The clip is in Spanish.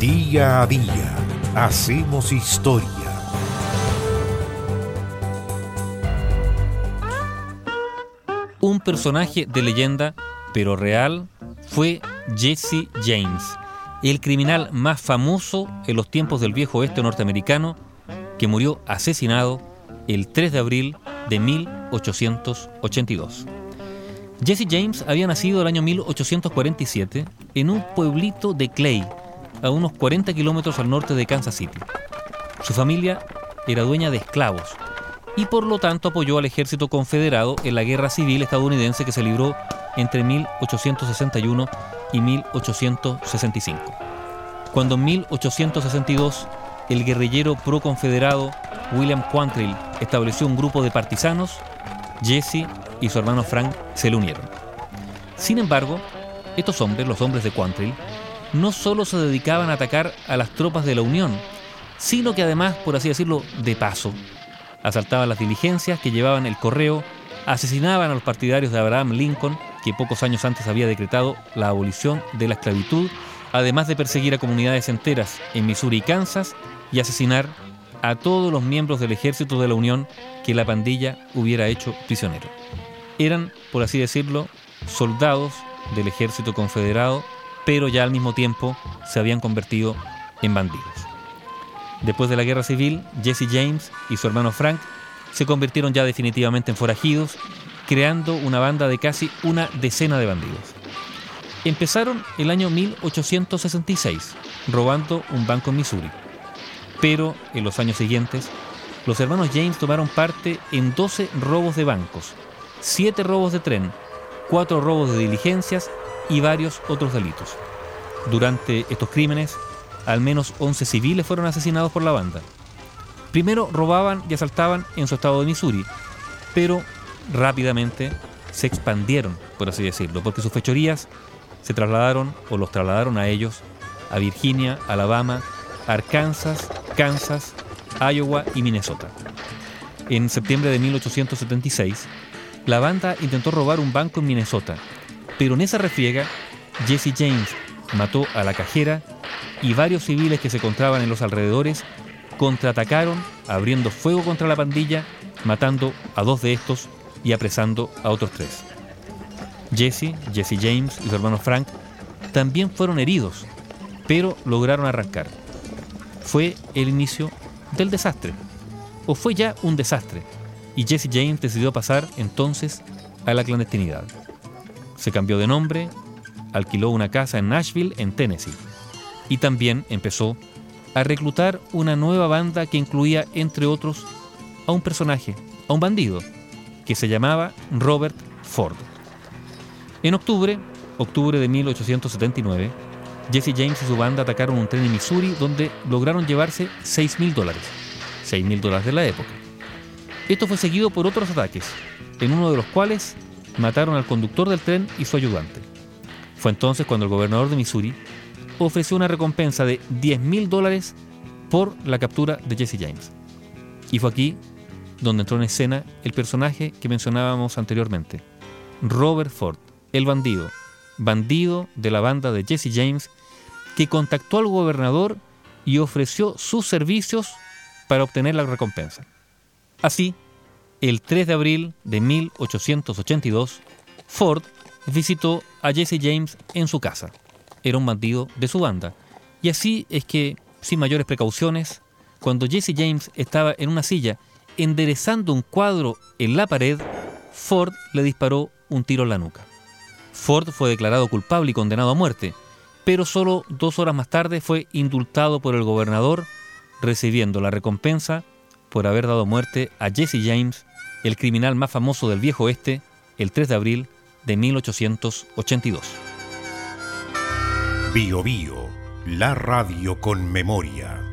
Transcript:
Día a día hacemos historia. Un personaje de leyenda, pero real, fue Jesse James, el criminal más famoso en los tiempos del viejo oeste norteamericano, que murió asesinado el 3 de abril de 1882. Jesse James había nacido el año 1847 en un pueblito de Clay, a unos 40 kilómetros al norte de Kansas City. Su familia era dueña de esclavos y por lo tanto apoyó al ejército confederado en la guerra civil estadounidense que se libró entre 1861 y 1865. Cuando en 1862 el guerrillero pro-confederado William Quantrill estableció un grupo de partisanos, Jesse y su hermano Frank se le unieron. Sin embargo, estos hombres, los hombres de Quantrill, no solo se dedicaban a atacar a las tropas de la Unión, sino que además, por así decirlo, de paso, asaltaban las diligencias que llevaban el correo, asesinaban a los partidarios de Abraham Lincoln, que pocos años antes había decretado la abolición de la esclavitud, además de perseguir a comunidades enteras en Missouri y Kansas y asesinar a todos los miembros del ejército de la Unión que la pandilla hubiera hecho prisionero. Eran, por así decirlo, soldados del ejército confederado, pero ya al mismo tiempo se habían convertido en bandidos. Después de la guerra civil, Jesse James y su hermano Frank se convirtieron ya definitivamente en forajidos, creando una banda de casi una decena de bandidos. Empezaron el año 1866, robando un banco en Missouri. Pero en los años siguientes, los hermanos James tomaron parte en 12 robos de bancos, 7 robos de tren, 4 robos de diligencias y varios otros delitos. Durante estos crímenes, al menos 11 civiles fueron asesinados por la banda. Primero robaban y asaltaban en su estado de Missouri, pero rápidamente se expandieron, por así decirlo, porque sus fechorías se trasladaron o los trasladaron a ellos a Virginia, Alabama, Arkansas, Kansas, Iowa y Minnesota. En septiembre de 1876, la banda intentó robar un banco en Minnesota, pero en esa refriega, Jesse James mató a la cajera y varios civiles que se encontraban en los alrededores contraatacaron abriendo fuego contra la pandilla, matando a dos de estos y apresando a otros tres. Jesse, Jesse James y su hermano Frank también fueron heridos, pero lograron arrancar fue el inicio del desastre. O fue ya un desastre. Y Jesse James decidió pasar entonces a la clandestinidad. Se cambió de nombre, alquiló una casa en Nashville, en Tennessee. Y también empezó a reclutar una nueva banda que incluía, entre otros, a un personaje, a un bandido, que se llamaba Robert Ford. En octubre, octubre de 1879, Jesse James y su banda atacaron un tren en Missouri donde lograron llevarse 6 mil dólares. 6 mil dólares de la época. Esto fue seguido por otros ataques, en uno de los cuales mataron al conductor del tren y su ayudante. Fue entonces cuando el gobernador de Missouri ofreció una recompensa de 10 mil dólares por la captura de Jesse James. Y fue aquí donde entró en escena el personaje que mencionábamos anteriormente, Robert Ford, el bandido, bandido de la banda de Jesse James, que contactó al gobernador y ofreció sus servicios para obtener la recompensa. Así, el 3 de abril de 1882, Ford visitó a Jesse James en su casa. Era un bandido de su banda. Y así es que, sin mayores precauciones, cuando Jesse James estaba en una silla enderezando un cuadro en la pared, Ford le disparó un tiro en la nuca. Ford fue declarado culpable y condenado a muerte, pero solo dos horas más tarde fue indultado por el gobernador, recibiendo la recompensa por haber dado muerte a Jesse James, el criminal más famoso del viejo oeste, el 3 de abril de 1882. Bio Bio, la radio con memoria.